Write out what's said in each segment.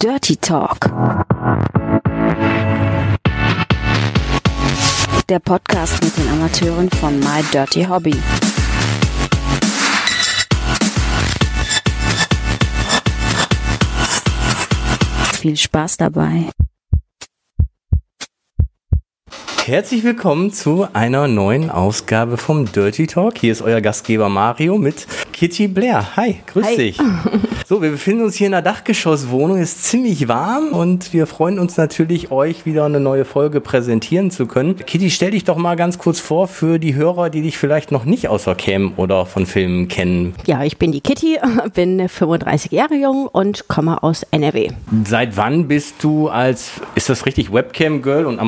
Dirty Talk. Der Podcast mit den Amateuren von My Dirty Hobby. Viel Spaß dabei. Herzlich willkommen zu einer neuen Ausgabe vom Dirty Talk. Hier ist euer Gastgeber Mario mit Kitty Blair. Hi, grüß Hi. dich. So, wir befinden uns hier in einer Dachgeschosswohnung. Ist ziemlich warm und wir freuen uns natürlich, euch wieder eine neue Folge präsentieren zu können. Kitty, stell dich doch mal ganz kurz vor für die Hörer, die dich vielleicht noch nicht außer Cam oder von Filmen kennen. Ja, ich bin die Kitty, bin 35 Jahre jung und komme aus NRW. Seit wann bist du als, ist das richtig, Webcam-Girl und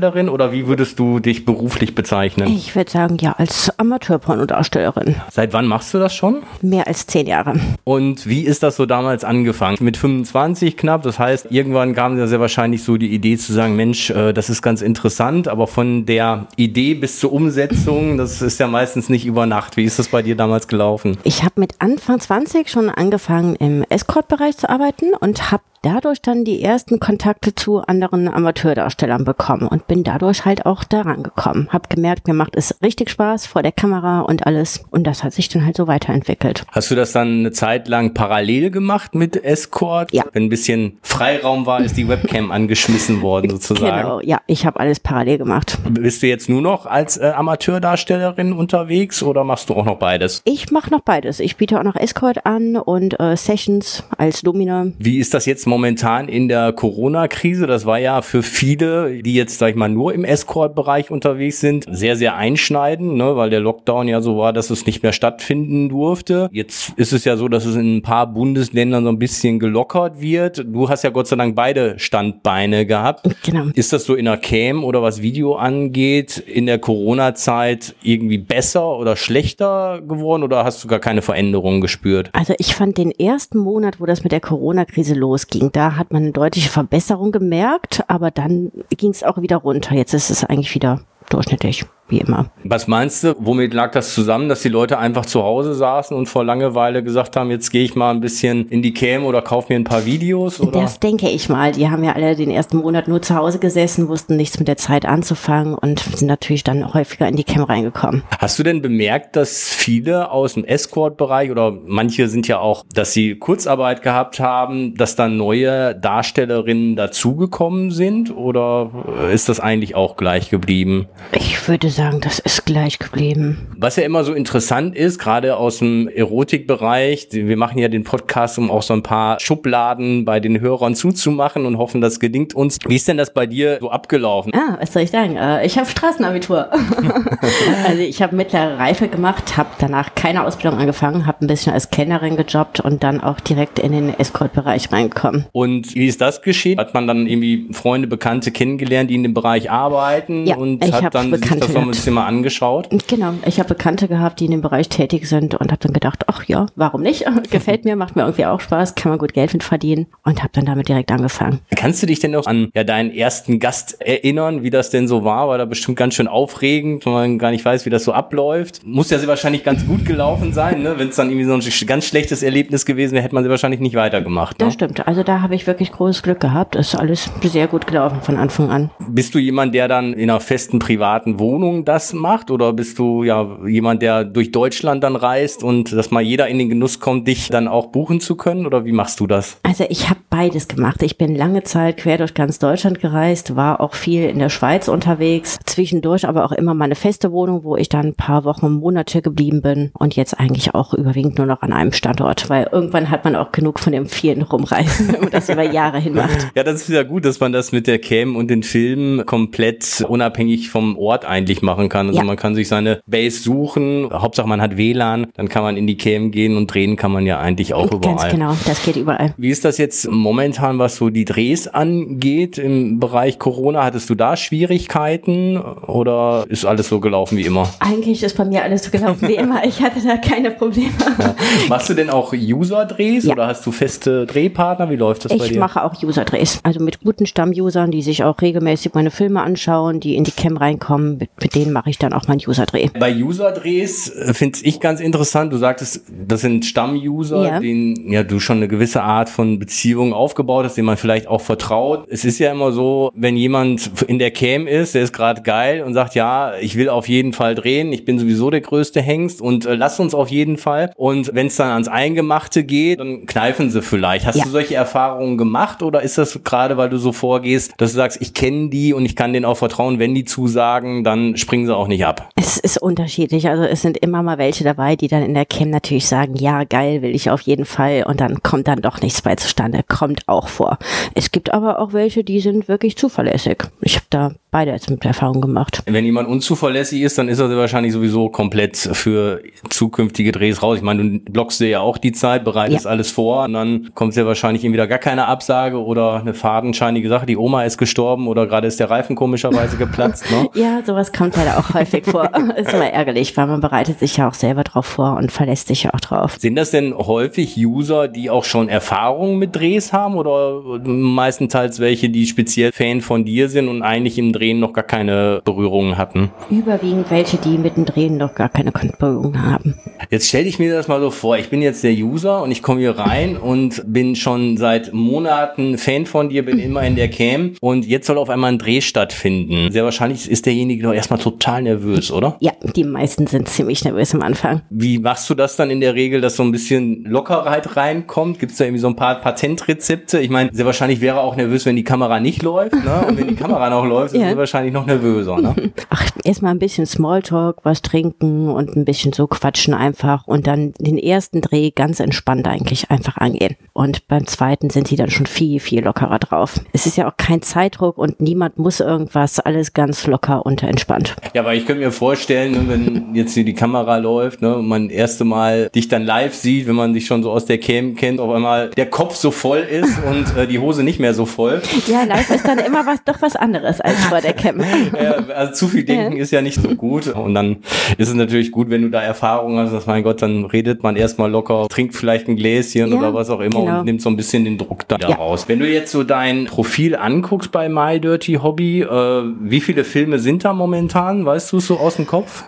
Amateurpornodarstellerin oder wie würdest du dich beruflich bezeichnen? Ich würde sagen, ja, als Amateurpornodarstellerin. Seit wann machst du das schon? Mehr als zehn Jahre. Und wie ist das so damals angefangen? Mit 25 knapp, das heißt, irgendwann kam ja sehr wahrscheinlich so die Idee zu sagen, Mensch, äh, das ist ganz interessant, aber von der Idee bis zur Umsetzung, das ist ja meistens nicht über Nacht. Wie ist das bei dir damals gelaufen? Ich habe mit Anfang 20 schon angefangen, im Escort-Bereich zu arbeiten und habe dadurch dann die ersten Kontakte zu anderen Amateurdarstellern bekommen und bin dadurch halt auch daran gekommen. Hab gemerkt, mir macht es richtig Spaß vor der Kamera und alles und das hat sich dann halt so weiterentwickelt. Hast du das dann eine Zeit lang parallel gemacht mit Escort? Ja. Wenn ein bisschen Freiraum war, ist die Webcam angeschmissen worden sozusagen. Genau, ja, ich habe alles parallel gemacht. Bist du jetzt nur noch als äh, Amateurdarstellerin unterwegs oder machst du auch noch beides? Ich mache noch beides. Ich biete auch noch Escort an und äh, Sessions als Domina. Wie ist das jetzt momentan in der Corona-Krise? Das war ja für viele, die jetzt, sag ich mal, nur im Escort-Bereich unterwegs sind, sehr, sehr einschneidend, ne? weil der Lockdown ja so war, dass es nicht mehr stattfinden durfte. Jetzt ist es ja so, dass es in ein paar Bundesländern so ein bisschen gelockert wird. Du hast ja Gott sei Dank beide Standbeine gehabt. Genau. Ist das so in der Cam oder was Video angeht, in der Corona-Zeit irgendwie besser oder schlechter geworden oder hast du gar keine Veränderungen gespürt? Also ich fand den ersten Monat, wo das mit der Corona-Krise losging, da hat man eine deutliche Verbesserung gemerkt, aber dann ging es auch wieder runter. Jetzt ist es eigentlich wieder durchschnittlich, wie immer. Was meinst du, womit lag das zusammen, dass die Leute einfach zu Hause saßen und vor Langeweile gesagt haben, jetzt gehe ich mal ein bisschen in die Cam oder kauf mir ein paar Videos? Oder? Das denke ich mal. Die haben ja alle den ersten Monat nur zu Hause gesessen, wussten nichts mit der Zeit anzufangen und sind natürlich dann häufiger in die Cam reingekommen. Hast du denn bemerkt, dass viele aus dem Escort-Bereich oder manche sind ja auch, dass sie Kurzarbeit gehabt haben, dass dann neue Darstellerinnen dazugekommen sind oder ist das eigentlich auch gleich geblieben? Ich würde sagen, das ist gleich geblieben. Was ja immer so interessant ist, gerade aus dem Erotikbereich, wir machen ja den Podcast, um auch so ein paar Schubladen bei den Hörern zuzumachen und hoffen, das gelingt uns. Wie ist denn das bei dir so abgelaufen? Ah, was soll ich sagen? Äh, Ich habe Straßenabitur. also ich habe mittlere Reife gemacht, habe danach keine Ausbildung angefangen, habe ein bisschen als Kellnerin gejobbt und dann auch direkt in den Escort-Bereich reingekommen. Und wie ist das geschehen? Hat man dann irgendwie Freunde, Bekannte kennengelernt, die in dem Bereich arbeiten Ja, und ich hat dann sich Bekannte das so gehabt. bisschen mal angeschaut? Genau, ich habe Bekannte gehabt, die in dem Bereich tätig sind und habe dann gedacht, ach ja, warum nicht? Gefällt mir, macht mir irgendwie auch Spaß, kann man gut Geld mit verdienen und habe dann damit direkt angefangen. Kannst du dich denn noch an ja, deinen ersten Gast erinnern, wie das denn so war? War da bestimmt ganz schön aufregend, wenn man gar nicht weiß, wie das so abläuft. Muss ja sehr wahrscheinlich ganz gut gelaufen sein, ne? Wenn es dann irgendwie so ein ganz schlechtes Erlebnis gewesen wäre, hätte man sie wahrscheinlich nicht weitergemacht. Ne? Das stimmt, also da habe ich wirklich großes Glück gehabt, ist alles sehr gut gelaufen von Anfang an. Bist du jemand, der dann in einer festen privaten Wohnung das macht? Oder bist du ja jemand, der durch Deutschland dann reist und dass mal jeder in den Genuss kommt, dich dann auch buchen zu können? Oder wie machst du das? Also ich habe beides gemacht. Ich bin lange Zeit quer durch ganz Deutschland gereist, war auch viel in der Schweiz unterwegs, zwischendurch aber auch immer meine feste Wohnung, wo ich dann ein paar Wochen, Monate geblieben bin und jetzt eigentlich auch überwiegend nur noch an einem Standort, weil irgendwann hat man auch genug von dem vielen Rumreisen, wenn man das über Jahre hin macht. Ja, das ist ja gut, dass man das mit der Cam und den Filmen komplett unabhängig vom Ort eigentlich machen kann. Also Ja. man kann sich seine Base suchen, Hauptsache man hat WLAN, dann kann man in die Cam gehen und drehen kann man ja eigentlich auch überall. Ganz genau, das geht überall. Wie ist das jetzt momentan, was so die Drehs angeht im Bereich Corona? Hattest du da Schwierigkeiten oder ist alles so gelaufen wie immer? Eigentlich ist bei mir alles so gelaufen wie immer. Ich hatte da keine Probleme. Machst du denn auch User-Drehs Ja. oder hast du feste Drehpartner? Wie läuft das bei Ich dir? mache auch User-Drehs. Also mit guten Stamm-Usern, die sich auch regelmäßig meine Filme anschauen, die in die Cam reinkommen. Mit, mit denen mache ich dann auch meinen User-Dreh. Bei User-Drehs äh, finde ich ganz interessant. Du sagtest, das sind Stamm-User, Ja. denen ja du schon eine gewisse Art von Beziehung aufgebaut hast, denen man vielleicht auch vertraut. Es ist ja immer so, wenn jemand in der Cam ist, der ist gerade geil und sagt, ja, ich will auf jeden Fall drehen, ich bin sowieso der größte Hengst und äh, lass uns auf jeden Fall. Und wenn es dann ans Eingemachte geht, dann kneifen sie vielleicht. Hast Ja. du solche Erfahrungen gemacht oder ist das gerade, weil du so vorgehst, dass du sagst, ich kenne die und ich kann denen auch vertrauen, wenn die zusagen, dann springen sie auch nicht ab? Es ist unterschiedlich. Also es sind immer mal welche dabei, die dann in der Cam natürlich sagen, ja, geil, will ich auf jeden Fall. Und dann kommt dann doch nichts bei zustande. Kommt auch vor. Es gibt aber auch welche, die sind wirklich zuverlässig. Ich habe da beide jetzt mit Erfahrung gemacht. Wenn jemand unzuverlässig ist, dann ist er wahrscheinlich sowieso komplett für zukünftige Drehs raus. Ich meine, du blockst dir ja auch die Zeit, bereitest Ja. alles vor und dann kommt sehr wahrscheinlich entweder gar keine Absage oder eine fadenscheinige Sache. Die Oma ist gestorben oder gerade ist der Reifen komischerweise geplatzt. Ne? Ja, sowas kommt leider auch häufig vor. Ist immer ärgerlich, weil man bereitet sich ja auch selber drauf vor und verlässt sich ja auch drauf. Sind das denn häufig User, die auch schon Erfahrungen mit Drehs haben oder meistenteils welche, die speziell Fan von dir sind und eigentlich im Drehen noch gar keine Berührungen hatten? Überwiegend welche, die mit dem Drehen noch gar keine Berührung haben. Jetzt stell dich mir das mal so vor, ich bin jetzt der User und ich komme hier rein und bin schon seit Monaten Fan von dir, bin immer in der Cam und jetzt soll auf einmal ein Dreh stattfinden. Sehr wahrscheinlich ist derjenige doch erstmal total nervös, oder? Ja, die meisten sind ziemlich nervös am Anfang. Wie machst du das dann in der Regel, dass so ein bisschen Lockerheit reinkommt? Gibt es da irgendwie so ein paar Patentrezepte? Ich meine, sehr wahrscheinlich wäre er auch nervös, wenn die Kamera nicht läuft. Ne? Und wenn die Kamera noch läuft, ist Ja. er wahrscheinlich noch nervöser. Ne? Ach, erstmal ein bisschen Smalltalk, was trinken und ein bisschen so quatschen einfach und dann den ersten Dreh ganz entspannt eigentlich einfach angehen. Und beim zweiten sind sie dann schon viel, viel lockerer drauf. Es ist ja auch kein Zeitdruck und niemand muss irgendwas, alles ganz locker und entspannt. Ja, aber ich könnte mir vorstellen, ne, wenn jetzt hier die Kamera läuft ne, und man das erste Mal dich dann live sieht, wenn man dich schon so aus der Cam kennt, auf einmal der Kopf so voll ist und äh, die Hose nicht mehr so voll. Ja, live ist dann immer was, doch was anderes als vor der Cam. Ja, also zu viel denken ist ja nicht so gut. Und dann ist es natürlich gut, wenn du da Erfahrung hast, dass mein Gott, dann redet man erstmal locker, trinkt vielleicht ein Gläschen Ja, oder was auch immer genau. und nimmt so ein bisschen den Druck da Ja. raus. Wenn du jetzt so dein Profil anguckst bei My Dirty Hobby, äh, wie viele Filme sind da momentan? Weißt du es so aus dem Kopf?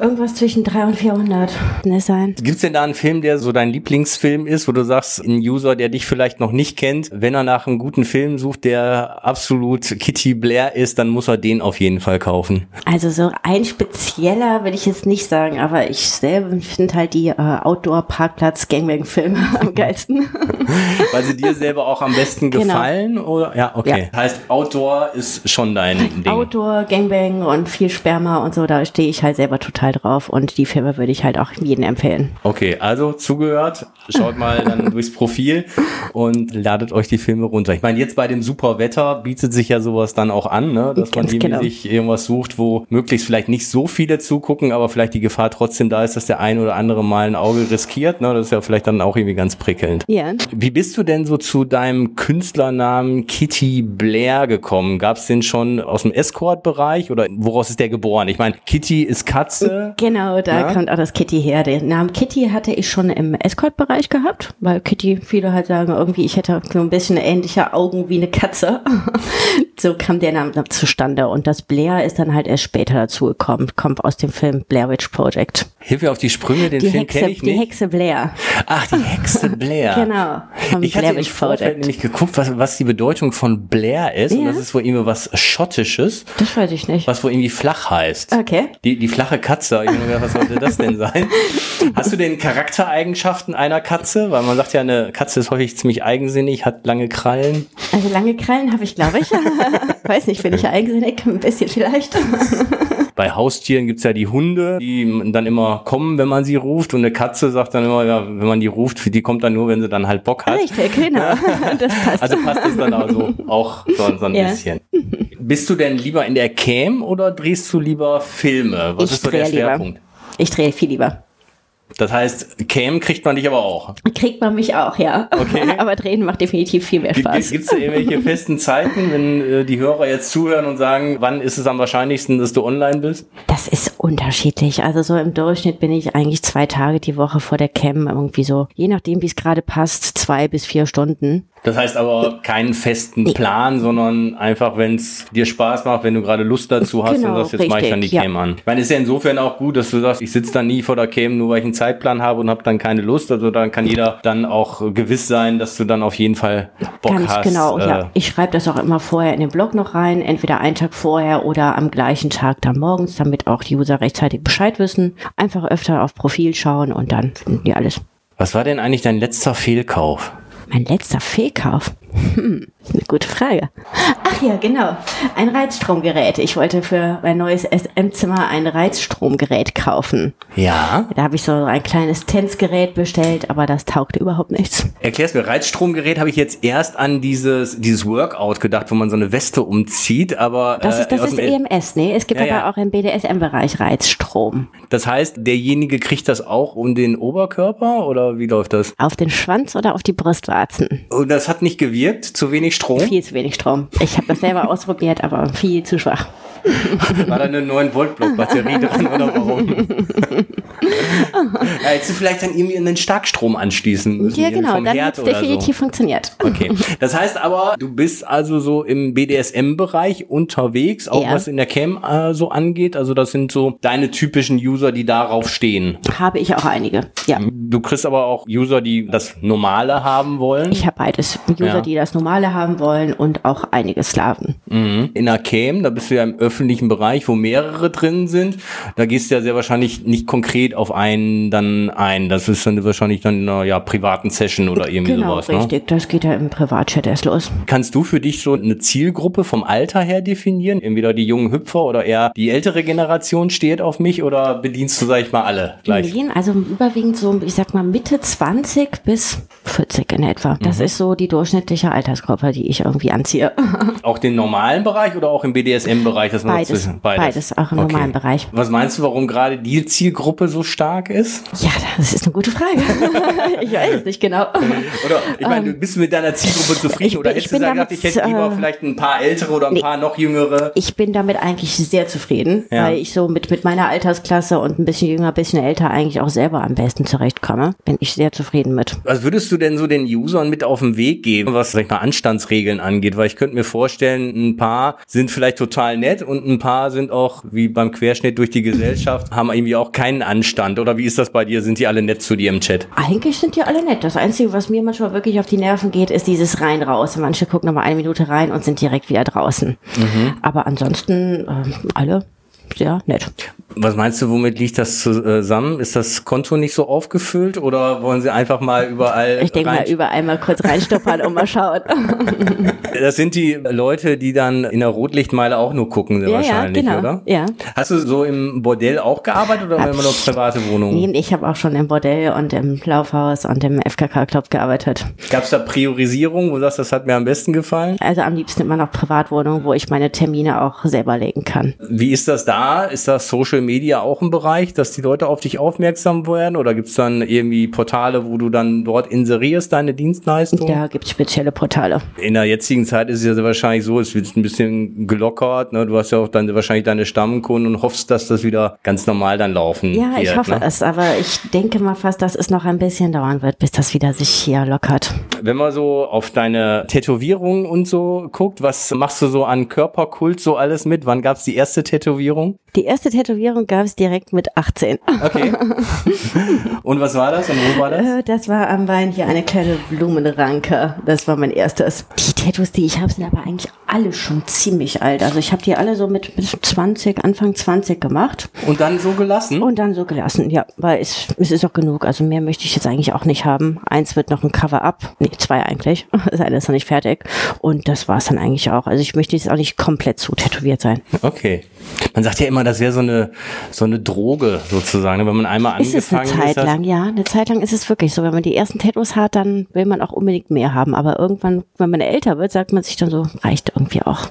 Irgendwas zwischen 300 und 400 kann es sein. Gibt's denn da einen Film, der so dein Lieblingsfilm ist, wo du sagst, ein User, der dich vielleicht noch nicht kennt, wenn er nach einem guten Film sucht, der absolut Kitty Blair ist, dann muss er den auf jeden Fall kaufen. Also so ein spezieller will ich jetzt nicht sagen, aber ich selber finde halt die äh, Outdoor-Parkplatz-Gangbang-Filme am geilsten. Weil sie dir selber auch am besten Genau. gefallen? Oder? Ja, okay. Heißt, Outdoor ist schon dein Ding. Outdoor, Gangbang und viel Sperma und so, da stehe ich halt selber total drauf und die Filme würde ich halt auch jedem empfehlen. Okay, also zugehört. Schaut mal dann durchs Profil und ladet euch die Filme runter. Ich meine, jetzt bei dem super Wetter bietet sich ja sowas dann auch an, ne? dass man Ganz irgendwie genau. sich irgendwas sucht, wo möglichst vielleicht nicht so viele zugucken, aber vielleicht die Gefahr trotzdem da ist, dass der ein oder andere mal ein Auge riskiert. Ne? Das ist ja vielleicht dann auch irgendwie ganz prickelnd. Ja. Wie bist du denn so zu deinem Künstlernamen Kitty Blair gekommen? Gab es den schon aus dem Escort-Bereich oder woraus ist der geboren? Ich meine, Kitty ist Katze. Genau, da Ja. kommt auch das Kitty her. Den Namen Kitty hatte ich schon im Escort-Bereich gehabt, weil Kitty, viele halt sagen, irgendwie, ich hätte so ein bisschen ähnliche Augen wie eine Katze. so kam der Name zustande. Und das Blair ist dann halt erst später dazu gekommen. Kommt aus dem Film Blair Witch Project. Hilf mir auf die Sprünge, den Die Film kenne ich die nicht. Hexe Blair. Ach, die Hexe Blair. Genau. Ich hatte Blair im Witch Vorfeld nämlich geguckt, was, was die Bedeutung von Blair ist. Und Ja. das ist wohl irgendwie was Schottisches, Das weiß ich nicht. was wohl irgendwie flach heißt. Okay. Die, die flache Katze. Ich gedacht, was sollte das denn sein? Hast du denn Charaktereigenschaften einer Katze? Weil man sagt ja, eine Katze ist häufig ziemlich eigensinnig, hat lange Krallen. Also lange Krallen habe ich, glaube ich. weiß nicht, bin ich eigensinnig? Ein bisschen vielleicht. Bei Haustieren gibt's ja die Hunde, die dann immer kommen, wenn man sie ruft. Und eine Katze sagt dann immer, ja, wenn man die ruft, die kommt dann nur, wenn sie dann halt Bock hat. Richtig, genau. Das passt. Also passt es dann also auch so, so ein Ja. bisschen. Bist du denn lieber in der Cam oder drehst du lieber Filme? Was ich ist so der drehe lieber. Schwerpunkt? Ich drehe viel lieber. Das heißt, Cam kriegt man dich aber auch. Kriegt man mich auch, ja. Okay. Aber drehen macht definitiv viel mehr Gibt Spaß. es da irgendwelche festen Zeiten, wenn äh, die Hörer jetzt zuhören und sagen, wann ist es am wahrscheinlichsten, dass du online bist? Das ist unterschiedlich. Also so im Durchschnitt bin ich eigentlich zwei Tage die Woche vor der Cam irgendwie so, je nachdem, wie es gerade passt, zwei bis vier Stunden. Das heißt aber keinen festen Plan, sondern einfach, wenn es dir Spaß macht, wenn du gerade Lust dazu hast, Genau, dann sagst du, jetzt mache ich dann die richtig, Cam an. Ich meine, ist ja insofern auch gut, dass du sagst, ich sitze dann nie vor der Cam, nur weil ich einen Zeitplan habe und habe dann keine Lust. Also dann kann jeder dann auch gewiss sein, dass du dann auf jeden Fall Bock Ganz hast. genau, äh, ja. Ich schreibe das auch immer vorher in den Blog noch rein, entweder einen Tag vorher oder am gleichen Tag dann morgens, damit auch die User rechtzeitig Bescheid wissen. Einfach öfter auf Profil schauen und dann finden die alles. Was war denn eigentlich dein letzter Fehlkauf? Mein letzter Fehlkauf? Hm, eine gute Frage. Ach ja, genau. Ein Reizstromgerät. Ich wollte für mein neues SM-Zimmer ein Reizstromgerät kaufen. Ja. Da habe ich so ein kleines Tänzgerät bestellt, aber das taugte überhaupt nichts. Erklär's mir, Reizstromgerät habe ich jetzt erst an dieses, dieses Workout gedacht, wo man so eine Weste umzieht, aber Das äh, ist, das aus ist EMS, ne? Es gibt Ja, aber ja. auch im BDSM-Bereich Reizstrom. Das heißt, derjenige kriegt das auch um den Oberkörper oder wie läuft das? Auf den Schwanz oder auf die Brustwarzen? Und das hat nicht gewirkt, zu wenig Strom. Viel zu wenig Strom. Ich habe das selber ausprobiert, aber viel zu schwach. War da eine 9 Volt Block Batterie dran oder warum? ja, hättest du vielleicht dann irgendwie einen Starkstrom anschließen müssen. Ja, genau, dann hat es definitiv funktioniert. So. Okay. Das heißt aber, du bist also so im BDSM-Bereich unterwegs, auch Ja. was in der Cam äh, so angeht. Also das sind so deine typischen User, die darauf stehen. Habe ich auch einige. Ja. Du kriegst aber auch User, die das Normale haben wollen. Ich habe beides. User, Ja. Die das Normale haben wollen und auch einige Slaven. Mhm. In Cam, da bist du ja im öffentlichen Bereich, wo mehrere drin sind. Da gehst du ja sehr wahrscheinlich nicht konkret auf einen dann ein. Das ist dann wahrscheinlich dann in einer ja, privaten Session oder irgendwie Genau, sowas. Ne? richtig. Das geht ja im Privatchat erst los. Kannst du für dich so eine Zielgruppe vom Alter her definieren? Entweder die jungen Hüpfer oder eher die ältere Generation steht auf mich oder bedienst du, sag ich mal, alle gleich? Medien, also überwiegend so, ich sag mal Mitte 20 bis 40 in etwa. Mhm. Das ist so die durchschnittliche Altersgruppe, die ich irgendwie anziehe. Auch den normalen Bereich oder auch im BDSM-Bereich? Beides, dazwischen- beides, auch im Okay. normalen Bereich. Was meinst du, warum gerade die Zielgruppe so stark ist? Ja, das ist eine gute Frage. ich weiß es nicht genau. Oder ich meine, bist du mit deiner Zielgruppe zufrieden oder bin- ich hättest du gesagt, damit, ich hätte lieber äh, vielleicht ein paar ältere oder ein nee. paar noch jüngere? Ich bin damit eigentlich sehr zufrieden, Ja. weil ich so mit, mit meiner Altersklasse und ein bisschen jünger, ein bisschen älter eigentlich auch selber am besten zurechtkomme. Bin ich sehr zufrieden mit. Was würdest du denn so den Usern mit auf den Weg geben, was sag ich mal Anstandsregeln angeht? Weil ich könnte mir vorstellen, ein paar sind vielleicht total nett und ein paar sind auch wie beim Querschnitt durch die Gesellschaft haben irgendwie auch keinen Anstand. Oder wie ist das bei dir? Sind die alle nett zu dir im Chat? Eigentlich sind die alle nett. Das Einzige, was mir manchmal wirklich auf die Nerven geht, ist dieses rein raus. Manche gucken noch mal eine Minute rein und sind direkt wieder draußen. Mhm. Aber ansonsten ähm, alle sehr nett. Was meinst du, womit liegt das zusammen? Ist das Konto nicht so aufgefüllt oder wollen sie einfach mal überall Ich denke mal überall mal kurz reinstoppern und mal schauen. Das sind die Leute, die dann in der Rotlichtmeile auch nur gucken, ja, ja, wahrscheinlich, genau. oder? Ja. Hast du so im Bordell auch gearbeitet oder Hab immer nur private Wohnungen? Nee, ich habe auch schon im Bordell und im Laufhaus und im FKK-Club gearbeitet. Gab es da Priorisierung, wo du sagst, das hat mir am besten gefallen? Also am liebsten immer noch Privatwohnungen, wo ich meine Termine auch selber legen kann. Wie ist das da? Ist das Social Media auch ein Bereich, dass die Leute auf dich aufmerksam werden? Oder gibt es dann irgendwie Portale, wo du dann dort inserierst, deine Dienstleistung? Da gibt es spezielle Portale. In der jetzigen Zeit ist es ja wahrscheinlich so, es wird ein bisschen gelockert. Ne? Du hast ja auch dann wahrscheinlich deine Stammkunden und hoffst, dass das wieder ganz normal dann laufen Ja, wird. ich hoffe ne? es, aber ich denke mal fast, dass es noch ein bisschen dauern wird, bis das wieder sich hier lockert. Wenn man so auf deine Tätowierungen und so guckt, was machst du so an Körperkult so alles mit? Wann gab es die erste Tätowierung? Die erste Tätowierung gab es direkt mit 18. Okay. und was war das und wo war das? Äh, Das war am Bein hier eine kleine Blumenranke. Das war mein erstes. Die Tattoos, die ich habe, sind aber eigentlich alle schon ziemlich alt. Also ich habe die alle so mit, mit 20, Anfang 20 gemacht Und dann so gelassen? und dann so gelassen. Ja, weil es, es ist auch genug. Also mehr möchte ich jetzt eigentlich auch nicht haben. Eins wird noch ein Cover-up. Nee, zwei eigentlich. Das eine ist noch nicht fertig. Und das war es dann eigentlich auch. Also ich möchte jetzt auch nicht komplett zu tätowiert sein. Okay. Man sagt ja immer, das wäre so eine, so eine Droge sozusagen. ne? Wenn man einmal Ist es eine angefangen Zeit ist. lang, ja. Eine Zeit lang ist es wirklich so. Wenn man die ersten Tattoos hat, dann will man auch unbedingt mehr haben. Aber irgendwann, wenn man älter wird, sagt man sich dann so, reicht irgendwie auch.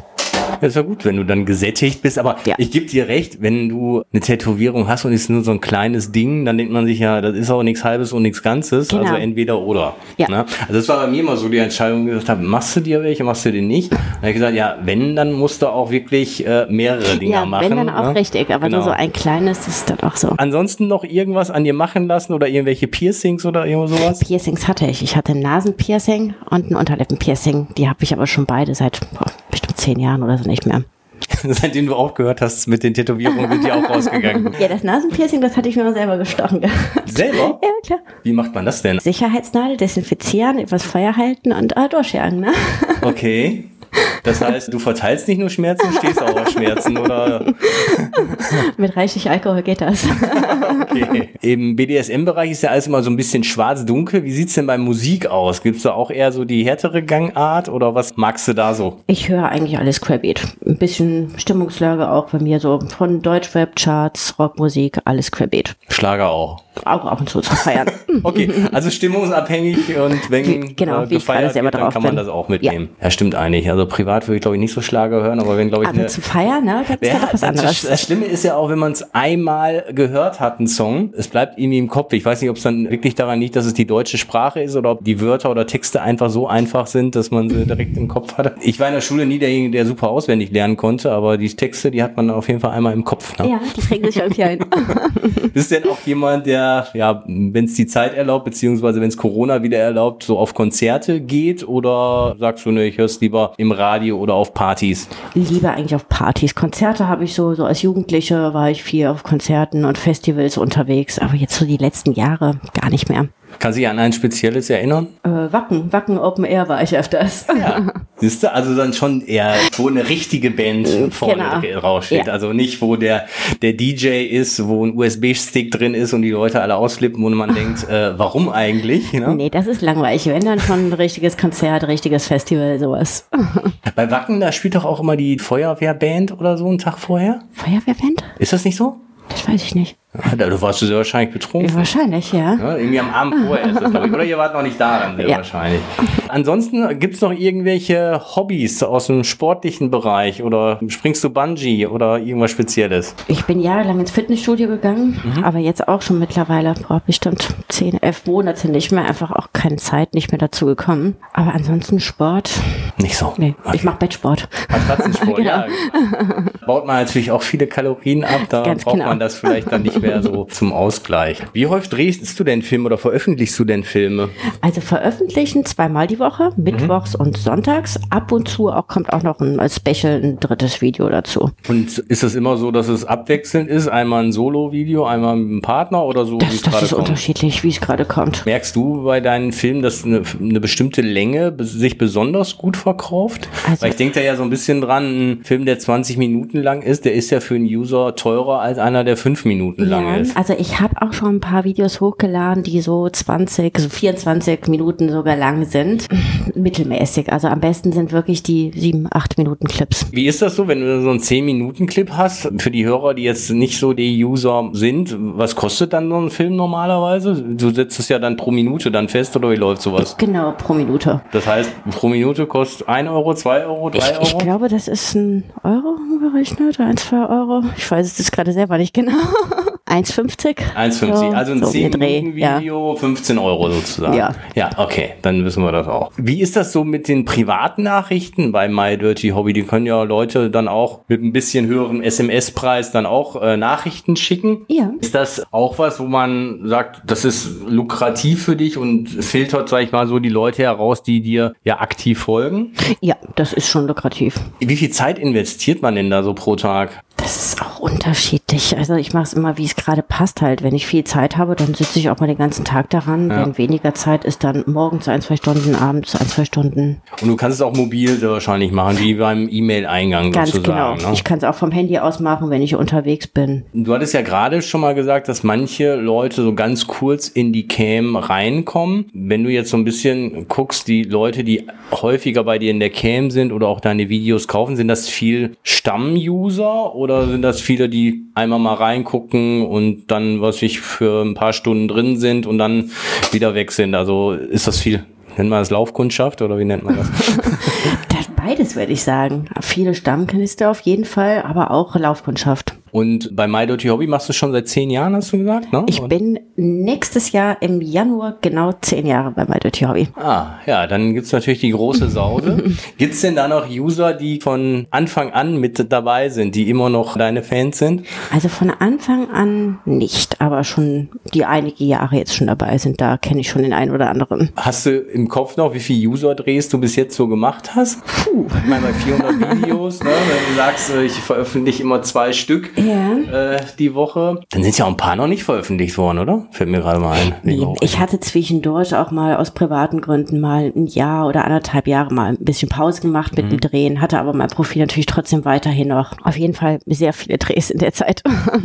Das ist ja gut, wenn du dann gesättigt bist. Aber Ja. ich gebe dir recht, wenn du eine Tätowierung hast und ist nur so ein kleines Ding, dann denkt man sich ja, das ist auch nichts Halbes und nichts Ganzes. Genau. Also entweder oder. Ja. Ne? Also das war bei mir immer so die Entscheidung, wo ich gesagt habe, machst du dir welche, machst du dir nicht? Dann habe ich gesagt, ja, wenn, dann musst du auch wirklich äh, mehrere Dinger Ja, machen. wenn dann auch ne? richtig, aber Genau. nur so ein kleines ist dann auch so. Ansonsten noch irgendwas an dir machen lassen oder irgendwelche Piercings oder irgendwo sowas? Piercings hatte ich. Ich hatte ein Nasenpiercing und ein Unterlippenpiercing. Die habe ich aber schon beide seit boah, bestimmt zehn Jahren oder so nicht mehr. Seitdem du aufgehört hast mit den Tätowierungen, sind die auch rausgegangen. Ja, das Nasenpiercing, das hatte ich mir mal selber gestochen. Selber? ja, klar. Wie macht man das denn? Sicherheitsnadel, desinfizieren, übers Feuer halten und äh, durchjagen, ne? Okay. Das heißt, du verteilst nicht nur Schmerzen, stehst auch auf Schmerzen oder Mit reichlich Alkohol geht das. okay. Im BDSM-Bereich ist ja alles immer so ein bisschen schwarz-dunkel. Wie sieht's denn bei Musik aus? Gibt's da auch eher so die härtere Gangart oder was magst du da so? Ich höre eigentlich alles querbeet. Ein bisschen Stimmungslage auch bei mir so von Deutschrap-Charts, Rockmusik, alles querbeet. Schlager auch. Auch ab und zu zu feiern. Okay, also stimmungsabhängig und wenn genau, äh, gefeiert wird, dann kann man bin. das auch mitnehmen. Ja, stimmt eigentlich. Also privat würde ich glaube ich nicht so Schlager hören, aber wenn glaube ich Aber eine zu feiern, ne? Das ist ja, was anderes. das Schlimme ist ja auch, wenn man es einmal gehört hat, einen Song, es bleibt irgendwie im Kopf. Ich weiß nicht, ob es dann wirklich daran liegt, dass es die deutsche Sprache ist oder ob die Wörter oder Texte einfach so einfach sind, dass man sie direkt im Kopf hatte. Ich war in der Schule nie derjenige, der super auswendig lernen konnte, aber die Texte, die hat man auf jeden Fall einmal im Kopf. Ne? ja, die kriegen sich irgendwie ein. Bist denn auch jemand, der, ja, wenn es die Zeit erlaubt, beziehungsweise wenn es Corona wieder erlaubt, so auf Konzerte geht oder sagst du, ne, ich höre es lieber im Radio oder auf Partys? Lieber eigentlich auf Partys. Konzerte habe ich so, so als Jugendliche war ich viel auf Konzerten und Festivals unterwegs, aber jetzt so die letzten Jahre gar nicht mehr. Kannst du dich an ein spezielles erinnern? Äh, Wacken, Wacken Open Air war ich öfters. Ja. Siehst du, also dann schon eher, wo eine richtige Band vorne Genau. raussteht. Ja. Also nicht, wo der, der DJ ist, wo ein USB-Stick drin ist und die Leute alle ausflippen, wo man denkt, äh, warum eigentlich? Ne? Nee, das ist langweilig. Wenn dann schon ein richtiges Konzert, richtiges Festival, sowas. Bei Wacken, da spielt doch auch immer die Feuerwehrband oder so einen Tag vorher. Feuerwehrband? Ist das nicht so? Das weiß ich nicht. Du warst du sehr wahrscheinlich betrunken. Wahrscheinlich, ja. Ja, irgendwie am Abend vorher ist das, glaube ich. Oder ihr wart noch nicht da, dann sehr Ja. wahrscheinlich. Ansonsten gibt's noch irgendwelche Hobbys aus dem sportlichen Bereich oder springst du Bungee oder irgendwas Spezielles? Ich bin jahrelang ins Fitnessstudio gegangen, Mhm. aber jetzt auch schon mittlerweile, boah, bestimmt 10, 11 Monate nicht mehr. Einfach auch keine Zeit, nicht mehr dazu gekommen. Aber ansonsten Sport, Nicht so. nee, ich mache Bettsport. Matratzensport, ja. Baut man natürlich auch viele Kalorien ab, da Ganz braucht genau. man das vielleicht dann nicht mehr so zum Ausgleich. Wie häufig drehst du denn Filme oder veröffentlichst du denn Filme? Also veröffentlichen zweimal die Woche, mittwochs und sonntags. Ab und zu auch kommt auch noch ein Special ein drittes Video dazu. Und ist es immer so, dass es abwechselnd ist? Einmal ein Solo-Video, einmal mit einem Partner oder so, Das, das ist kommt? unterschiedlich, wie es gerade kommt. Merkst du bei deinen Filmen, dass eine, eine bestimmte Länge sich besonders gut verkauft? Also- Weil ich denke da ja so ein bisschen dran, ein Film, der 20 Minuten lang ist, der ist ja für einen User teurer als einer, der 5 Minuten lang ist. also ich habe auch schon ein paar Videos hochgeladen, die so 20, so 24 Minuten sogar lang sind. Mittelmäßig. Also am besten sind wirklich die 7, 8 Minuten Clips. Wie ist das so, wenn du so einen 10-Minuten-Clip hast? Für die Hörer, die jetzt nicht so die User sind, was kostet dann so ein Film normalerweise? Du setzt es ja dann pro Minute dann fest oder wie läuft sowas? Genau, pro Minute. Das heißt, pro Minute kostet 1 Euro, 2 Euro, 3 Ich, Euro? ich glaube, das ist ein Euro umgerechnet, 1, 2 Euro. Ich weiß es jetzt gerade selber nicht genau. 1,50? 1,50. So, also ein so um den Dreh, 10-Minuten-Video, 15 Euro sozusagen. Ja. Ja, okay, dann wissen wir das auch. Wie ist das so mit den privaten Nachrichten bei My Dirty Hobby? Die können ja Leute dann auch mit ein bisschen höherem SMS-Preis dann auch äh, Nachrichten schicken. Ja. Ist das auch was, wo man sagt, das ist lukrativ für dich und filtert, sag ich mal, so die Leute heraus, die dir ja aktiv folgen? Ja, das ist schon lukrativ. Wie viel Zeit investiert man denn da so pro Tag? Das ist auch unterschiedlich. Also ich mache es immer, wie es gerade passt halt. Wenn ich viel Zeit habe, dann sitze ich auch mal den ganzen Tag daran. Ja. Wenn weniger Zeit ist, dann morgens ein, zwei Stunden, abends ein, zwei Stunden. Und du kannst es auch mobil wahrscheinlich machen, wie beim E-Mail-Eingang Ganz sozusagen. genau. Ne? Ich kann es auch vom Handy aus machen, wenn ich unterwegs bin. Du hattest ja gerade schon mal gesagt, dass manche Leute so ganz kurz in die Cam reinkommen. Wenn du jetzt so ein bisschen guckst, die Leute, die häufiger bei dir in der Cam sind oder auch deine Videos kaufen, sind das viel Stammuser oder sind das viele, die einmal mal reingucken und dann, was ich für ein paar Stunden drin sind und dann wieder weg sind? Also ist das viel, nennt man das Laufkundschaft oder wie nennt man das? Das Beides würde ich sagen. Viele Stammkanister auf jeden Fall, aber auch Laufkundschaft. Und bei My Dirty Hobby machst du schon seit zehn Jahren, hast du gesagt? Ne? Ich bin nächstes Jahr im Januar genau zehn Jahre bei My Dirty Hobby. Ah, ja, dann gibt's natürlich die große Sause. gibt's denn da noch User, die von Anfang an mit dabei sind, die immer noch deine Fans sind? Also von Anfang an nicht, aber schon die einige Jahre jetzt schon dabei sind. Da kenne ich schon den einen oder anderen. Hast du im Kopf noch, wie viele User-Drehs du bis jetzt so gemacht hast? Puh. Ich meine, bei 400 Videos, ne, wenn du sagst, ich veröffentliche immer zwei Stück Ja. äh, die Woche, dann sind ja auch ein paar noch nicht veröffentlicht worden, oder? Fällt mir gerade mal ein. Nee, ich hatte zwischendurch auch mal aus privaten Gründen mal ein Jahr oder anderthalb Jahre mal ein bisschen Pause gemacht mit dem Drehen, hatte aber mein Profil natürlich trotzdem weiterhin noch. Auf jeden Fall sehr viele Drehs in der Zeit.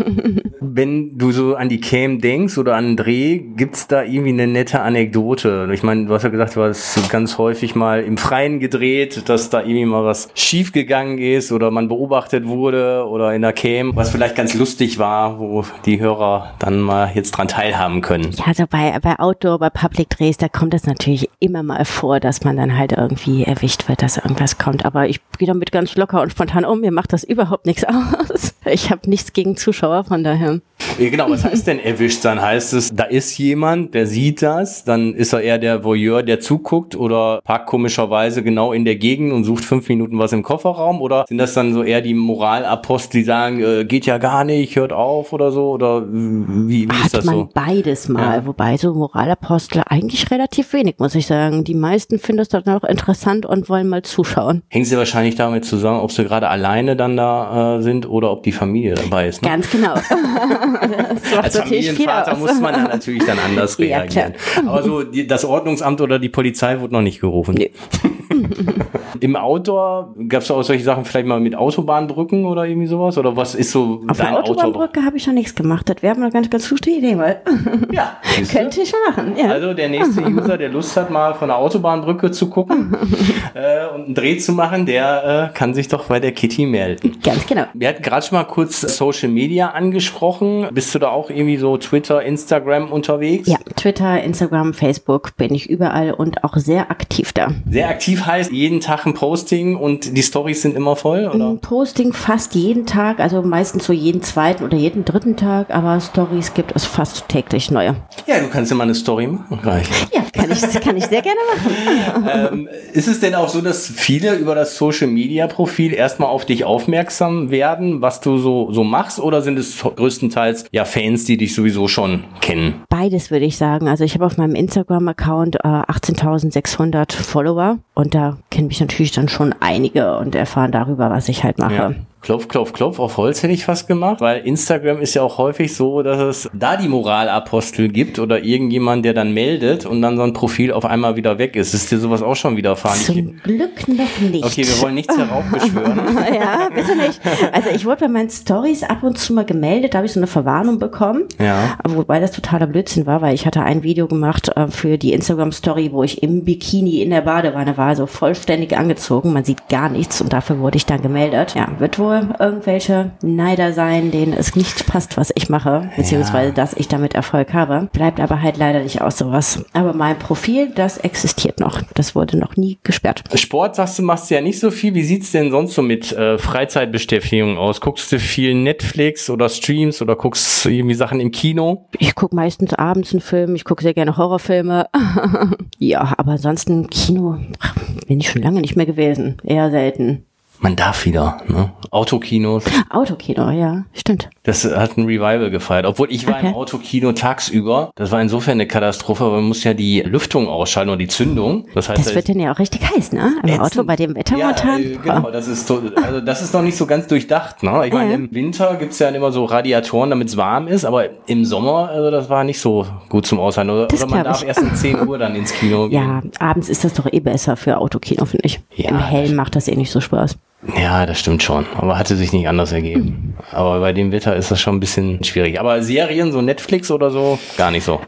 Wenn du so an die Cam denkst oder an einen Dreh, gibt's da irgendwie eine nette Anekdote? Ich meine, du hast ja gesagt, du hast ganz häufig mal im Freien gedreht, dass da irgendwie mal was schiefgegangen ist oder man beobachtet wurde oder in der Cam, was vielleicht ganz lustig war, wo die Hörer dann mal jetzt dran teilhaben können. Ja, also bei, bei Outdoor, bei Public Drehs, da kommt es natürlich immer mal vor, dass man dann halt irgendwie erwischt wird, dass irgendwas kommt. Aber ich gehe damit ganz locker und spontan um. Mir macht das überhaupt nichts aus. Ich habe nichts gegen Zuschauer, von daher. Genau, was heißt denn erwischt sein? Heißt es, da ist jemand, der sieht das, dann ist er eher der Voyeur, der zuguckt oder parkt komischerweise genau in der Gegend und sucht fünf Minuten was im Kofferraum oder sind das dann so eher die Moralapostel, die sagen, äh, geht ja gar nicht, hört auf oder so oder wie, wie ist Hat das man so? beides mal, Ja. wobei so Moralapostel eigentlich relativ wenig, muss ich sagen. Die meisten finden das dann auch interessant und wollen mal zuschauen. Hängt sie wahrscheinlich damit zusammen, ob sie gerade alleine dann da äh, sind oder ob die Familie dabei ist. Ne? Ganz genau. Als Familienvater muss man dann natürlich dann anders Ja, reagieren. Aber so die, das Ordnungsamt oder die Polizei wurde noch nicht gerufen. Nee. Im Outdoor gab es auch solche Sachen vielleicht mal mit Autobahnbrücken oder irgendwie sowas? Oder was ist so Auf dein der Autobahnbrücke habe ich schon nichts gemacht. Das wäre mal eine ganz, ganz gute Idee, mal. Ja? Könnte ich machen, ja. Also der nächste User, der Lust hat, mal von der Autobahnbrücke zu gucken äh, und einen Dreh zu machen, der äh, kann sich doch bei der Kitty melden. Ganz genau. Wir hatten gerade schon mal kurz Social Media angesprochen. Bist du da auch irgendwie so Twitter, Instagram unterwegs? Ja, Twitter, Instagram, Facebook bin ich überall und auch sehr aktiv da. Sehr aktiv heißt jeden Tag ein Posting und die Stories sind immer voll, oder? Ein Posting fast jeden Tag, also meistens so jeden zweiten oder jeden dritten Tag, aber Stories gibt es fast täglich neue. Ja, du kannst ja mal eine Story machen gleich. Ja, kann ich, kann ich sehr gerne machen. ähm, ist es denn auch so, dass viele über das Social Media Profil erstmal auf dich aufmerksam werden, was du so, so machst, oder sind es größtenteils ja Fans, die dich sowieso schon kennen? Beides würde ich sagen. Also ich habe auf meinem Instagram-Account äh, 18.600 Follower und da kennen mich natürlich dann schon einige und erfahren darüber, was ich halt mache. Ja. Klopf, klopf, klopf, auf Holz hätte ich fast gemacht, weil Instagram ist ja auch häufig so, dass es da die Moralapostel gibt oder irgendjemand, der dann meldet und dann so ein Profil auf einmal wieder weg ist. Ist dir sowas auch schon widerfahren? Ich- Zum Glück noch nicht. Okay, wir wollen nichts heraufbeschwören. ja, bitte nicht. Also ich wurde bei meinen Stories ab und zu mal gemeldet, da habe ich so eine Verwarnung bekommen. Ja. Wobei das totaler Blödsinn war, weil ich hatte ein Video gemacht äh, für die Instagram-Story, wo ich im Bikini in der Badewanne war, so vollständig angezogen. Man sieht gar nichts und dafür wurde ich dann gemeldet. Ja, wird wohl irgendwelche Neider sein, denen es nicht passt, was ich mache, beziehungsweise dass ich damit Erfolg habe. Bleibt aber halt leider nicht aus sowas. Aber mein Profil, das existiert noch. Das wurde noch nie gesperrt. Sport sagst du, machst du ja nicht so viel. Wie sieht's denn sonst so mit äh, Freizeitbeschäftigung aus? Guckst du viel Netflix oder Streams oder guckst du irgendwie Sachen im Kino? Ich gucke meistens abends einen Film, ich gucke sehr gerne Horrorfilme. ja, aber ansonsten Kino ach, bin ich schon lange nicht mehr gewesen. Eher selten. Man darf wieder, ne? Autokinos. Autokino, ja, stimmt. Das hat ein Revival gefeiert. Obwohl ich war im Okay. Autokino tagsüber. Das war insofern eine Katastrophe, weil man muss ja die Lüftung ausschalten oder die Zündung. Das heißt, Das da wird dann ja auch richtig heiß, ne? Im. Auto bei dem Wetter ja, momentan. äh, genau, das ist, to- also das ist noch nicht so ganz durchdacht. Ne? Ich meine, Ja. im Winter gibt's ja immer so Radiatoren, damit es warm ist, aber im Sommer, also das war nicht so gut zum Aushalten. Oder, Das oder man darf ich. erst um 10 Uhr dann ins Kino gehen. Ja, abends ist das doch eh besser für Autokino, finde ich. Ja, Im Hellen macht das eh nicht so Spaß. Ja, das stimmt schon. Aber hatte sich nicht anders ergeben. Aber bei dem Wetter ist das schon ein bisschen schwierig. Aber Serien, so Netflix oder so, gar nicht so.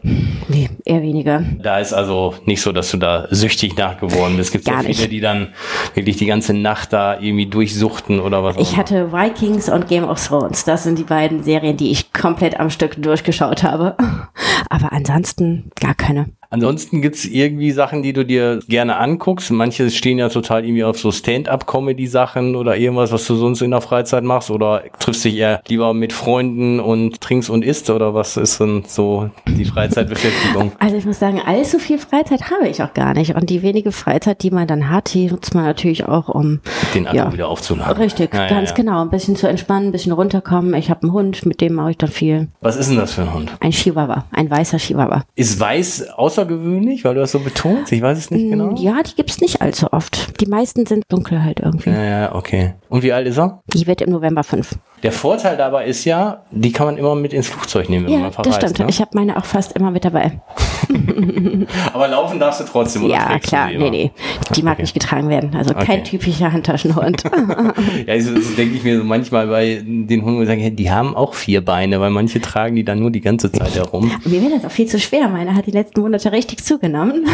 Nee, eher weniger. Da ist also nicht so, dass du da süchtig nachgeworden bist. Es gibt Gar ja viele, nicht. die dann wirklich die ganze Nacht da irgendwie durchsuchten oder was Ich hatte Vikings und Game of Thrones. Das sind die beiden Serien, die ich komplett am Stück durchgeschaut habe. Aber ansonsten gar keine. Ansonsten gibt's irgendwie Sachen, die du dir gerne anguckst. Manche stehen ja total irgendwie auf so Stand-up-Comedy-Sachen oder irgendwas, was du sonst in der Freizeit machst oder triffst dich eher lieber mit Freunden und trinkst und isst oder was ist denn so die Freizeitbeschäftigung? Also ich muss sagen, allzu viel Freizeit habe ich auch gar nicht. Und die wenige Freizeit, die man dann hat, die nutzt man natürlich auch, um Den Akku Ja. wieder aufzuladen. richtig, Ja, ja, ganz ja. genau, ein bisschen zu entspannen, ein bisschen runterkommen. Ich habe einen Hund, mit dem mache ich dann viel. Was ist denn das für ein Hund? Ein Chihuahua, ein weißer Chihuahua. Ist weiß außergewöhnlich, weil du das so betonst? Ich weiß es nicht genau. Mm, Ja, die gibt's nicht allzu oft. Die meisten sind dunkel halt irgendwie. Ja, ja, okay. Und wie alt ist er? Die wird im November fünf. Der Vorteil dabei ist ja, die kann man immer mit ins Flugzeug nehmen, wenn Ja, man verreist. das stimmt. Ne? Ich habe meine auch fast immer mit dabei. Aber laufen darfst du trotzdem, oder? ja, klar. die Nee, nee. Die mag Okay. nicht getragen werden. Also Okay. kein typischer Handtaschenhund. Ja, so, so denke ich mir so manchmal bei den Hunden, wo ich sage, die haben auch vier Beine, weil manche tragen die dann nur die ganze Zeit herum. Mir wird das auch viel zu schwer. Meine hat die letzten Monate richtig zugenommen.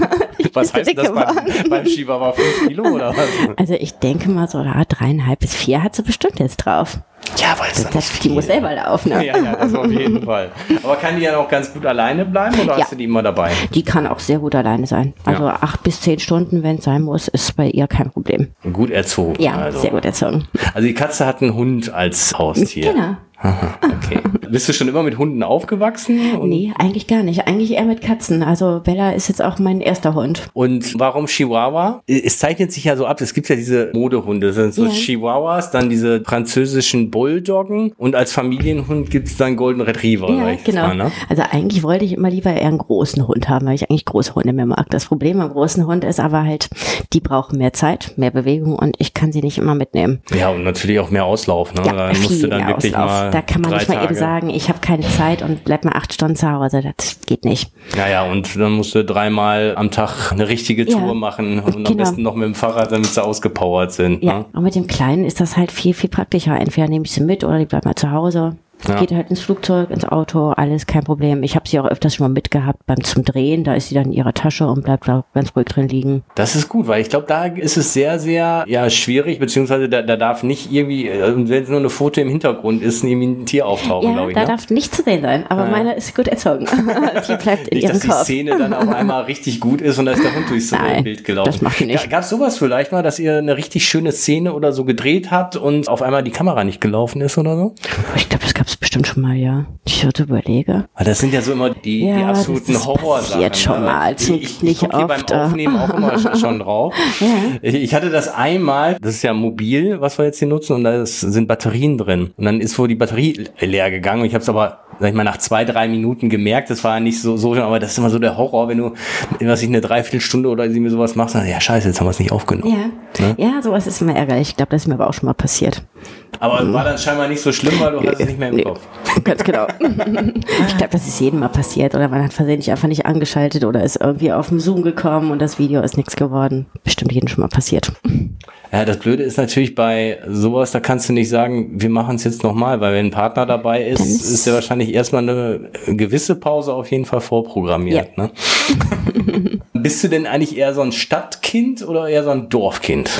Was heißt das beim, beim Chihuahua? Fünf Kilo oder was? Also ich denke mal so dreieinhalb bis vier hat sie bestimmt jetzt drauf. Ja, weil es Das, die muss selber laufen. Ne? Ja, ja, das auf jeden Fall. Aber kann die dann auch ganz gut alleine bleiben oder Ja. hast du die immer dabei? Die kann auch sehr gut alleine sein. Also Ja. acht bis zehn Stunden, wenn es sein muss, ist bei ihr kein Problem. Gut erzogen. Ja, also. sehr gut erzogen. Also die Katze hat einen Hund als Haustier. Genau. Aha, okay. Bist du schon immer mit Hunden aufgewachsen? Und, Nee, eigentlich gar nicht. Eigentlich eher mit Katzen. Also Bella ist jetzt auch mein erster Hund. und warum Chihuahua? Es zeichnet sich ja so ab, es gibt ja diese Modehunde, das sind so Ja. Chihuahuas, dann diese französischen Bulldoggen und als Familienhund gibt's dann Golden Retriever. Ja, genau. Mal, ne? Also eigentlich wollte ich immer lieber eher einen großen Hund haben, weil ich eigentlich große Hunde mehr mag. Das Problem am großen Hund ist aber halt, die brauchen mehr Zeit, mehr Bewegung und ich kann sie nicht immer mitnehmen. Ja, und natürlich auch mehr Auslauf. Ne? Ja, da musst du dann mehr wirklich Auslauf. mal Da kann man nicht mal Tage. eben sagen, ich habe keine Zeit und bleib mal acht Stunden zu Hause. Das geht nicht. Naja, und dann musst du dreimal am Tag eine richtige Ja, Tour machen und am genau. besten noch mit dem Fahrrad, damit sie ausgepowert sind. Ja, Ne? und mit dem Kleinen ist das halt viel, viel praktischer. Entweder nehme ich sie mit oder die bleibt mal zu Hause. Ja. Geht halt ins Flugzeug, ins Auto, alles kein Problem. Ich habe sie auch öfters schon mal mitgehabt beim zum Drehen. Da ist sie dann in ihrer Tasche und bleibt da ganz ruhig drin liegen. Das ist gut, weil ich glaube, da ist es sehr, sehr ja, schwierig, beziehungsweise da, da darf nicht irgendwie, äh, wenn es nur eine Foto im Hintergrund ist, irgendwie ein Tier auftauchen, Ja, glaube ich. da Ne? darf nicht zu sehen sein. Aber Ja. meine ist gut erzogen. die bleibt in Nicht, ihrem dass die. Szene dann auf einmal richtig gut ist und da ist der Hund durchs Nein, Bild gelaufen. das macht nicht. Gab es sowas vielleicht mal, dass ihr eine richtig schöne Szene oder so gedreht habt und auf einmal die Kamera nicht gelaufen ist oder so? Ich glaube, das gab es bestimmt schon mal, ja. Ich würde überlege. Weil das sind ja so immer die, Ja, die das- absoluten Horrorsachen. schon ne? mal, zum Ich, ich, Glück ich gucke beim. Aufnehmen auch immer schon, schon drauf. Ja. Ich, ich hatte das einmal, das ist ja mobil, was wir jetzt hier nutzen, und da sind Batterien drin. Und dann ist wohl die Batterie leer gegangen. Und ich habe es aber, sag ich mal, nach zwei, drei Minuten gemerkt. Das war nicht so, so aber das ist immer so der Horror, wenn du, was ich eine Dreiviertelstunde oder sie mir sowas machst, dann, ja scheiße, jetzt haben wir es nicht aufgenommen. Ja. Ne? ja, sowas ist immer ärgerlich. Ich glaube, das ist mir aber auch schon mal passiert. Aber war dann scheinbar nicht so schlimm, weil du hast es nicht mehr im Nee. Kopf. Ganz genau. ich glaube, das ist jedem mal passiert oder man hat versehentlich einfach nicht angeschaltet oder ist irgendwie auf dem Zoom gekommen und das Video ist nichts geworden. Bestimmt jedem schon mal passiert. Ja, das Blöde ist natürlich bei sowas, da kannst du nicht sagen, wir machen es jetzt nochmal, weil wenn ein Partner dabei ist, ist- ist ja wahrscheinlich erstmal eine gewisse Pause auf jeden Fall vorprogrammiert. Ne? Bist du denn eigentlich eher so ein Stadtkind oder eher so ein Dorfkind?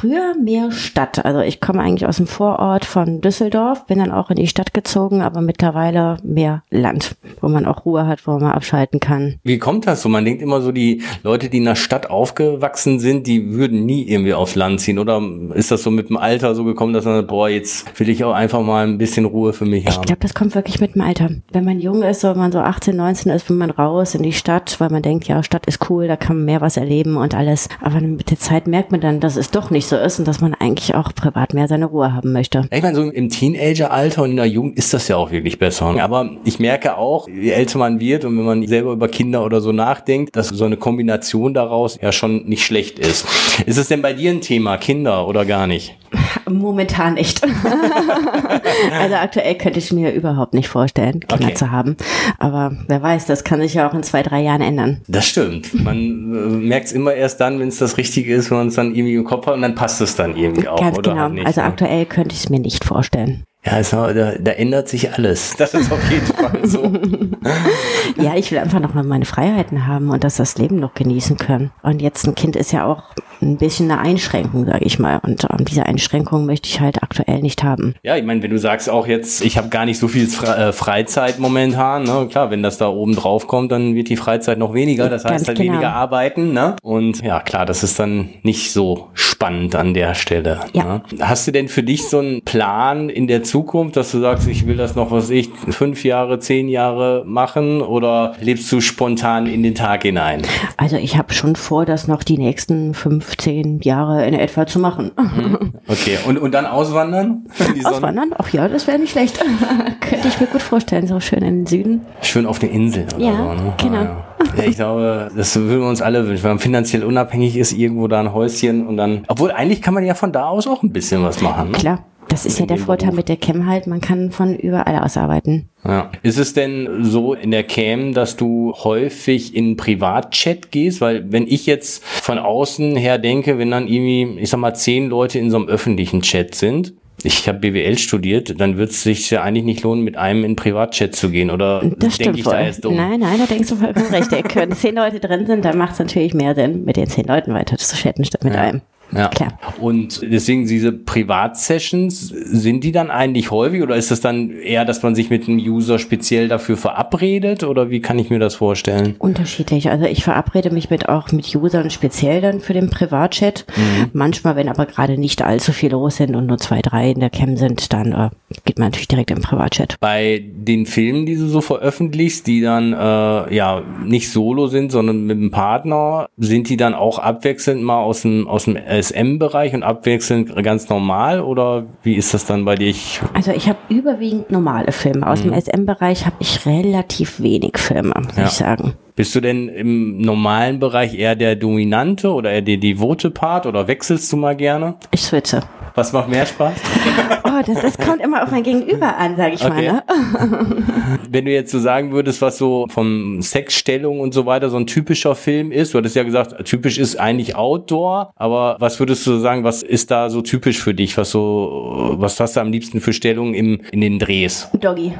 Früher mehr Stadt. Also ich komme eigentlich aus dem Vorort von Düsseldorf, bin dann auch in die Stadt gezogen, aber mittlerweile mehr Land, wo man auch Ruhe hat, wo man abschalten kann. Wie kommt das so? Man denkt immer so, die Leute, die in der Stadt aufgewachsen sind, die würden nie irgendwie aufs Land ziehen. Oder ist das so mit dem Alter so gekommen, dass man sagt, boah, jetzt will ich auch einfach mal ein bisschen Ruhe für mich Ich haben? glaube, das kommt wirklich mit dem Alter. Wenn man jung ist, wenn man so 18, 19 ist, will man raus in die Stadt, weil man denkt, ja, Stadt ist cool, da kann man mehr was erleben und alles. Aber mit der Zeit merkt man dann, dass es doch nicht so ist und dass man eigentlich auch privat mehr seine Ruhe haben möchte. Ich meine, so im Teenageralter und in der Jugend ist das ja auch wirklich besser. Aber ich merke auch, je älter man wird und wenn man selber über Kinder oder so nachdenkt, dass so eine Kombination daraus ja schon nicht schlecht ist. Ist es denn bei dir ein Thema, Kinder oder gar nicht? Momentan nicht. also aktuell könnte ich mir überhaupt nicht vorstellen, Kinder Okay. zu haben. Aber wer weiß, das kann sich ja auch in zwei, drei Jahren ändern. Das stimmt. Man äh, merkt es immer erst dann, wenn es das Richtige ist, wenn man es dann irgendwie im Kopf hat und dann passt es dann irgendwie auch. Ganz oder genau. halt nicht, also ne? aktuell könnte ich es mir nicht vorstellen. Ja, ist, da, da ändert sich alles. Das ist auf jeden Fall so. ja, ich will einfach noch mal meine Freiheiten haben und dass das Leben noch genießen können. Und jetzt ein Kind ist ja auch ein bisschen eine Einschränkung, sage ich mal. Und ähm, diese Einschränkung möchte ich halt aktuell nicht haben. Ja, ich meine, wenn du sagst auch jetzt, ich habe gar nicht so viel Fre äh, Freizeit momentan, ne? klar, wenn das da oben drauf kommt, dann wird die Freizeit noch weniger. Das heißt Ganz halt genau. weniger arbeiten. Ne? Und ja, klar, das ist dann nicht so spannend an der Stelle. Ja. Ne? Hast du denn für dich so einen Plan in der Zukunft, dass du sagst, ich will das noch, was ich, fünf Jahre, zehn Jahre machen oder lebst du spontan in den Tag hinein? Also ich habe schon vor, das noch die nächsten fünf, zehn Jahre in etwa zu machen. Mhm. Okay, und, und dann auswandern? Auswandern? Ach ja, das wäre nicht schlecht. Könnte ich mir gut vorstellen, so schön in den Süden. Schön auf der Insel. ja, so, ne? genau. Ah, ja. Ja, ich glaube, das würden wir uns alle wünschen, wenn man finanziell unabhängig ist, irgendwo da ein Häuschen und dann. Obwohl eigentlich kann man ja von da aus auch ein bisschen was machen. Ne? Klar. Das ist ja der Vorteil mit der Cam halt, man kann von überall aus arbeiten. Ja. Ist es denn so in der Cam, dass du häufig in Privatchat gehst? Weil wenn ich jetzt von außen her denke, wenn dann irgendwie, ich sag mal, zehn Leute in so einem öffentlichen Chat sind, ich habe BWL studiert, dann wird es sich ja eigentlich nicht lohnen, mit einem in Privatchat zu gehen, oder denke ich voll. da jetzt dumm? Nein, nein, da denkst du vollkommen recht. Wenn zehn Leute drin sind, dann macht es natürlich mehr Sinn, mit den zehn Leuten weiter zu chatten, statt mit ja. einem. Ja. Klar. Und deswegen diese Privatsessions, sind die dann eigentlich häufig oder ist das dann eher, dass man sich mit einem User speziell dafür verabredet oder wie kann ich mir das vorstellen? Unterschiedlich. Also ich verabrede mich mit auch mit Usern speziell dann für den Privatchat. Mhm. Manchmal, wenn aber gerade nicht allzu viele los sind und nur zwei, drei in der Cam sind, dann äh, geht man natürlich direkt im Privatchat. Bei den Filmen, die du so veröffentlichst, die dann äh, ja nicht solo sind, sondern mit einem Partner, sind die dann auch abwechselnd mal aus dem aus dem SM-Bereich und abwechselnd ganz normal oder wie ist das dann bei dir? Also ich habe überwiegend normale Filme. Aus mhm. dem SM-Bereich habe ich relativ wenig Filme, muss ja. ich sagen. Bist du denn im normalen Bereich eher der dominante oder eher der devote Part oder wechselst du mal gerne? Ich switche. Was macht mehr Spaß? Oh, das, das kommt immer auf mein Gegenüber an, sage ich okay. mal. Ne? Wenn du jetzt so sagen würdest, was so von Sexstellung und so weiter so ein typischer Film ist, du hattest ja gesagt, typisch ist eigentlich Outdoor, aber was würdest du sagen, was ist da so typisch für dich? Was so, was hast du am liebsten für Stellungen im, in den Drehs? Doggy.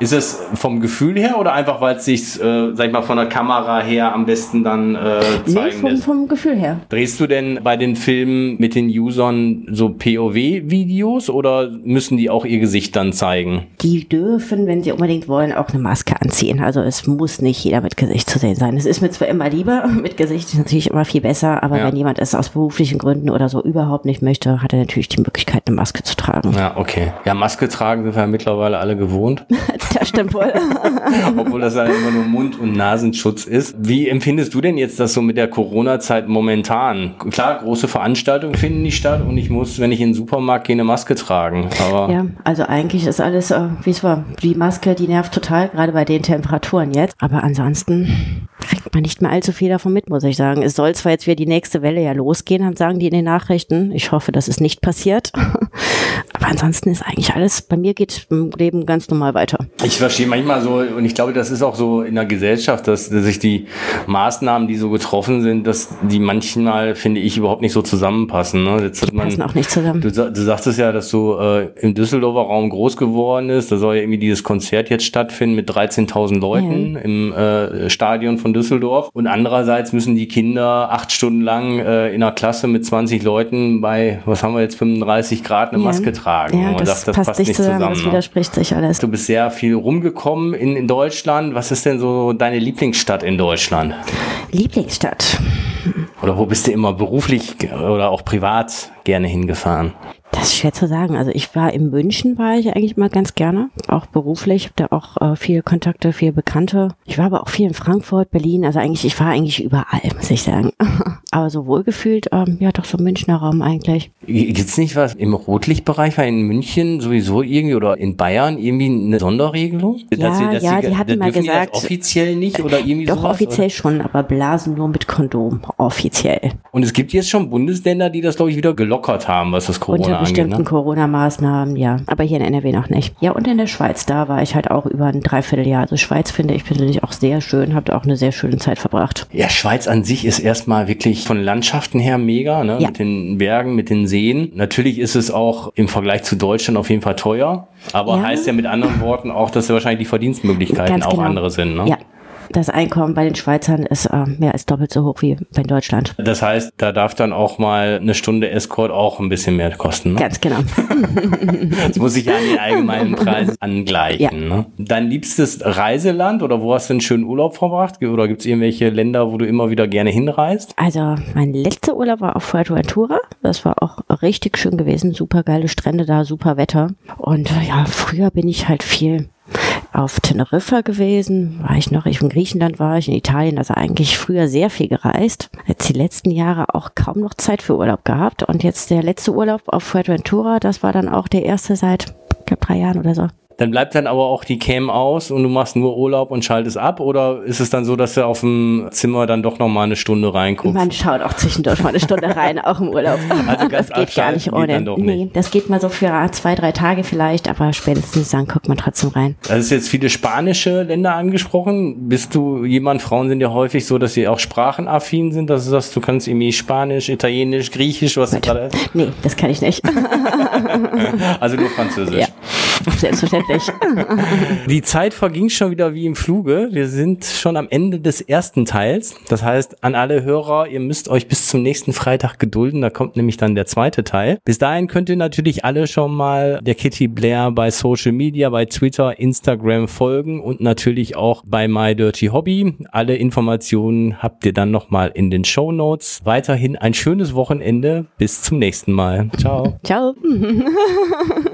Ist es vom Gefühl her oder einfach, weil es sich, äh, sag ich mal, von der Kamera her am besten dann äh, zeigen nee, vom, vom Gefühl her. Drehst du denn bei den Filmen mit den Usern so POW-Videos oder müssen die auch ihr Gesicht dann zeigen? Die dürfen, wenn sie unbedingt wollen, auch eine Maske anziehen. Also es muss nicht jeder mit Gesicht zu sehen sein. Es ist mir zwar immer lieber, mit Gesicht ist natürlich immer viel besser, aber ja. wenn jemand es aus beruflichen Gründen oder so überhaupt nicht möchte, hat er natürlich die Möglichkeit, eine Maske zu tragen. Ja, okay. Ja, Maske tragen sind wir ja mittlerweile alle gewohnt. das stimmt wohl. Obwohl das ja immer nur Mund- und Nasenschutz ist. Wie empfindest du denn jetzt das so mit der Corona-Zeit momentan? Klar, große Veranstaltungen finden nicht statt und ich muss, wenn ich in den Supermarkt gehe, eine Maske tragen. Aber ja, also eigentlich ist alles, äh, wie es war. Die Maske, die nervt total, gerade bei den Temperaturen jetzt. Aber ansonsten kriegt man nicht mehr allzu viel davon mit, muss ich sagen. Es soll zwar jetzt wieder die nächste Welle ja losgehen, sagen die in den Nachrichten. Ich hoffe, dass es nicht passiert. Aber ansonsten ist eigentlich alles, bei mir geht im Leben ganz normal weiter. Ich verstehe manchmal so, und ich glaube, das ist auch so in der Gesellschaft, dass, dass sich die Maßnahmen, die so getroffen sind, dass die manchmal, finde ich, überhaupt nicht so zusammenpassen. Ne? Jetzt die man, passen auch nicht zusammen. Du, du sagtest ja, dass du äh, im Düsseldorfer Raum groß geworden ist. Da soll ja irgendwie dieses Konzert jetzt stattfinden mit 13.000 Leuten ja. im äh, Stadion von Düsseldorf. Und andererseits müssen die Kinder acht Stunden lang äh, in einer Klasse mit 20 Leuten bei, was haben wir jetzt, 35 Grad eine ja. Maske tragen. Ja, das, sagt, das passt, passt, nicht zusammen. zusammen das ne? widerspricht sich alles. Du bist sehr viel rumgekommen in, in Deutschland. Was ist denn so deine Lieblingsstadt in Deutschland? Lieblingsstadt. Oder wo bist du immer beruflich oder auch privat gerne hingefahren? Das ist schwer zu sagen. Also ich war in München, war ich eigentlich mal ganz gerne, auch beruflich, habe da auch äh, viele Kontakte, viele Bekannte. Ich war aber auch viel in Frankfurt, Berlin, also eigentlich, ich war eigentlich überall, muss ich sagen. aber so wohlgefühlt, ähm, ja doch so Münchner Raum eigentlich. Gibt's nicht was im Rotlichtbereich, war in München sowieso irgendwie oder in Bayern irgendwie eine Sonderregelung? Ja, dass sie, dass ja, sie, die hatten mal gesagt. offiziell nicht oder irgendwie Doch, sowas, offiziell oder? schon, aber blasen nur mit Kondom, offiziell. Und es gibt jetzt schon Bundesländer, die das, glaube ich, wieder gelockert haben, was das Corona Unter bestimmten ne? Corona-Maßnahmen, ja. Aber hier in NRW noch nicht. Ja, und in der Schweiz, da war ich halt auch über ein Dreivierteljahr. Also Schweiz finde ich persönlich auch sehr schön, habt auch eine sehr schöne Zeit verbracht. Ja, Schweiz an sich ist erstmal wirklich von Landschaften her mega, ne? Ja. Mit den Bergen, mit den Seen. Natürlich ist es auch im Vergleich zu Deutschland auf jeden Fall teuer, aber Ja. heißt ja mit anderen Worten auch, dass ja wahrscheinlich die Verdienstmöglichkeiten Ganz auch genau. andere sind. Ne? Ja. Das Einkommen bei den Schweizern ist äh, mehr als doppelt so hoch wie bei Deutschland. Das heißt, da darf dann auch mal eine Stunde Escort auch ein bisschen mehr kosten. Ne? Ganz genau. Das muss sich ja an den allgemeinen Preis angleichen. Ja. Ne? Dein liebstes Reiseland oder wo hast du einen schönen Urlaub verbracht? Oder gibt es irgendwelche Länder, wo du immer wieder gerne hinreist? Also mein letzter Urlaub war auf Fuerteventura. Das war auch richtig schön gewesen. Super geile Strände da, super Wetter. Und ja, früher bin ich halt viel auf Teneriffa gewesen. War ich noch, ich in Griechenland war ich, in Italien, also eigentlich früher sehr viel gereist. Jetzt die letzten Jahre auch kaum noch Zeit für Urlaub gehabt. Und jetzt der letzte Urlaub auf Fuerteventura, das war dann auch der erste seit, ich glaube, drei Jahren oder so. Dann bleibt dann aber auch die Cam aus und du machst nur Urlaub und schaltest ab? Oder ist es dann so, dass du auf dem Zimmer dann doch noch mal eine Stunde reinguckst? Man schaut auch zwischendurch mal eine Stunde rein, auch im Urlaub. Also das geht gar nicht ohne. doch nee, nicht. das geht mal so für zwei, drei Tage vielleicht, aber spätestens dann guckt man trotzdem rein. Du hast jetzt viele spanische Länder angesprochen. Bist du jemand, Frauen sind ja häufig so, dass sie auch sprachenaffin sind, dass du sagst, du kannst irgendwie Spanisch, Italienisch, Griechisch, was gerade, Nee, das kann ich nicht. also nur Französisch. ja, selbstverständlich. Die Zeit verging schon wieder wie im Fluge. Wir sind schon am Ende des ersten Teils. Das heißt, an alle Hörer, ihr müsst euch bis zum nächsten Freitag gedulden. Da kommt nämlich dann der zweite Teil. Bis dahin könnt ihr natürlich alle schon mal der Kitty Blair bei Social Media, bei Twitter, Instagram folgen und natürlich auch bei My Dirty Hobby. Alle Informationen habt ihr dann nochmal in den Show Notes. Weiterhin ein schönes Wochenende. Bis zum nächsten Mal. Ciao. Ciao.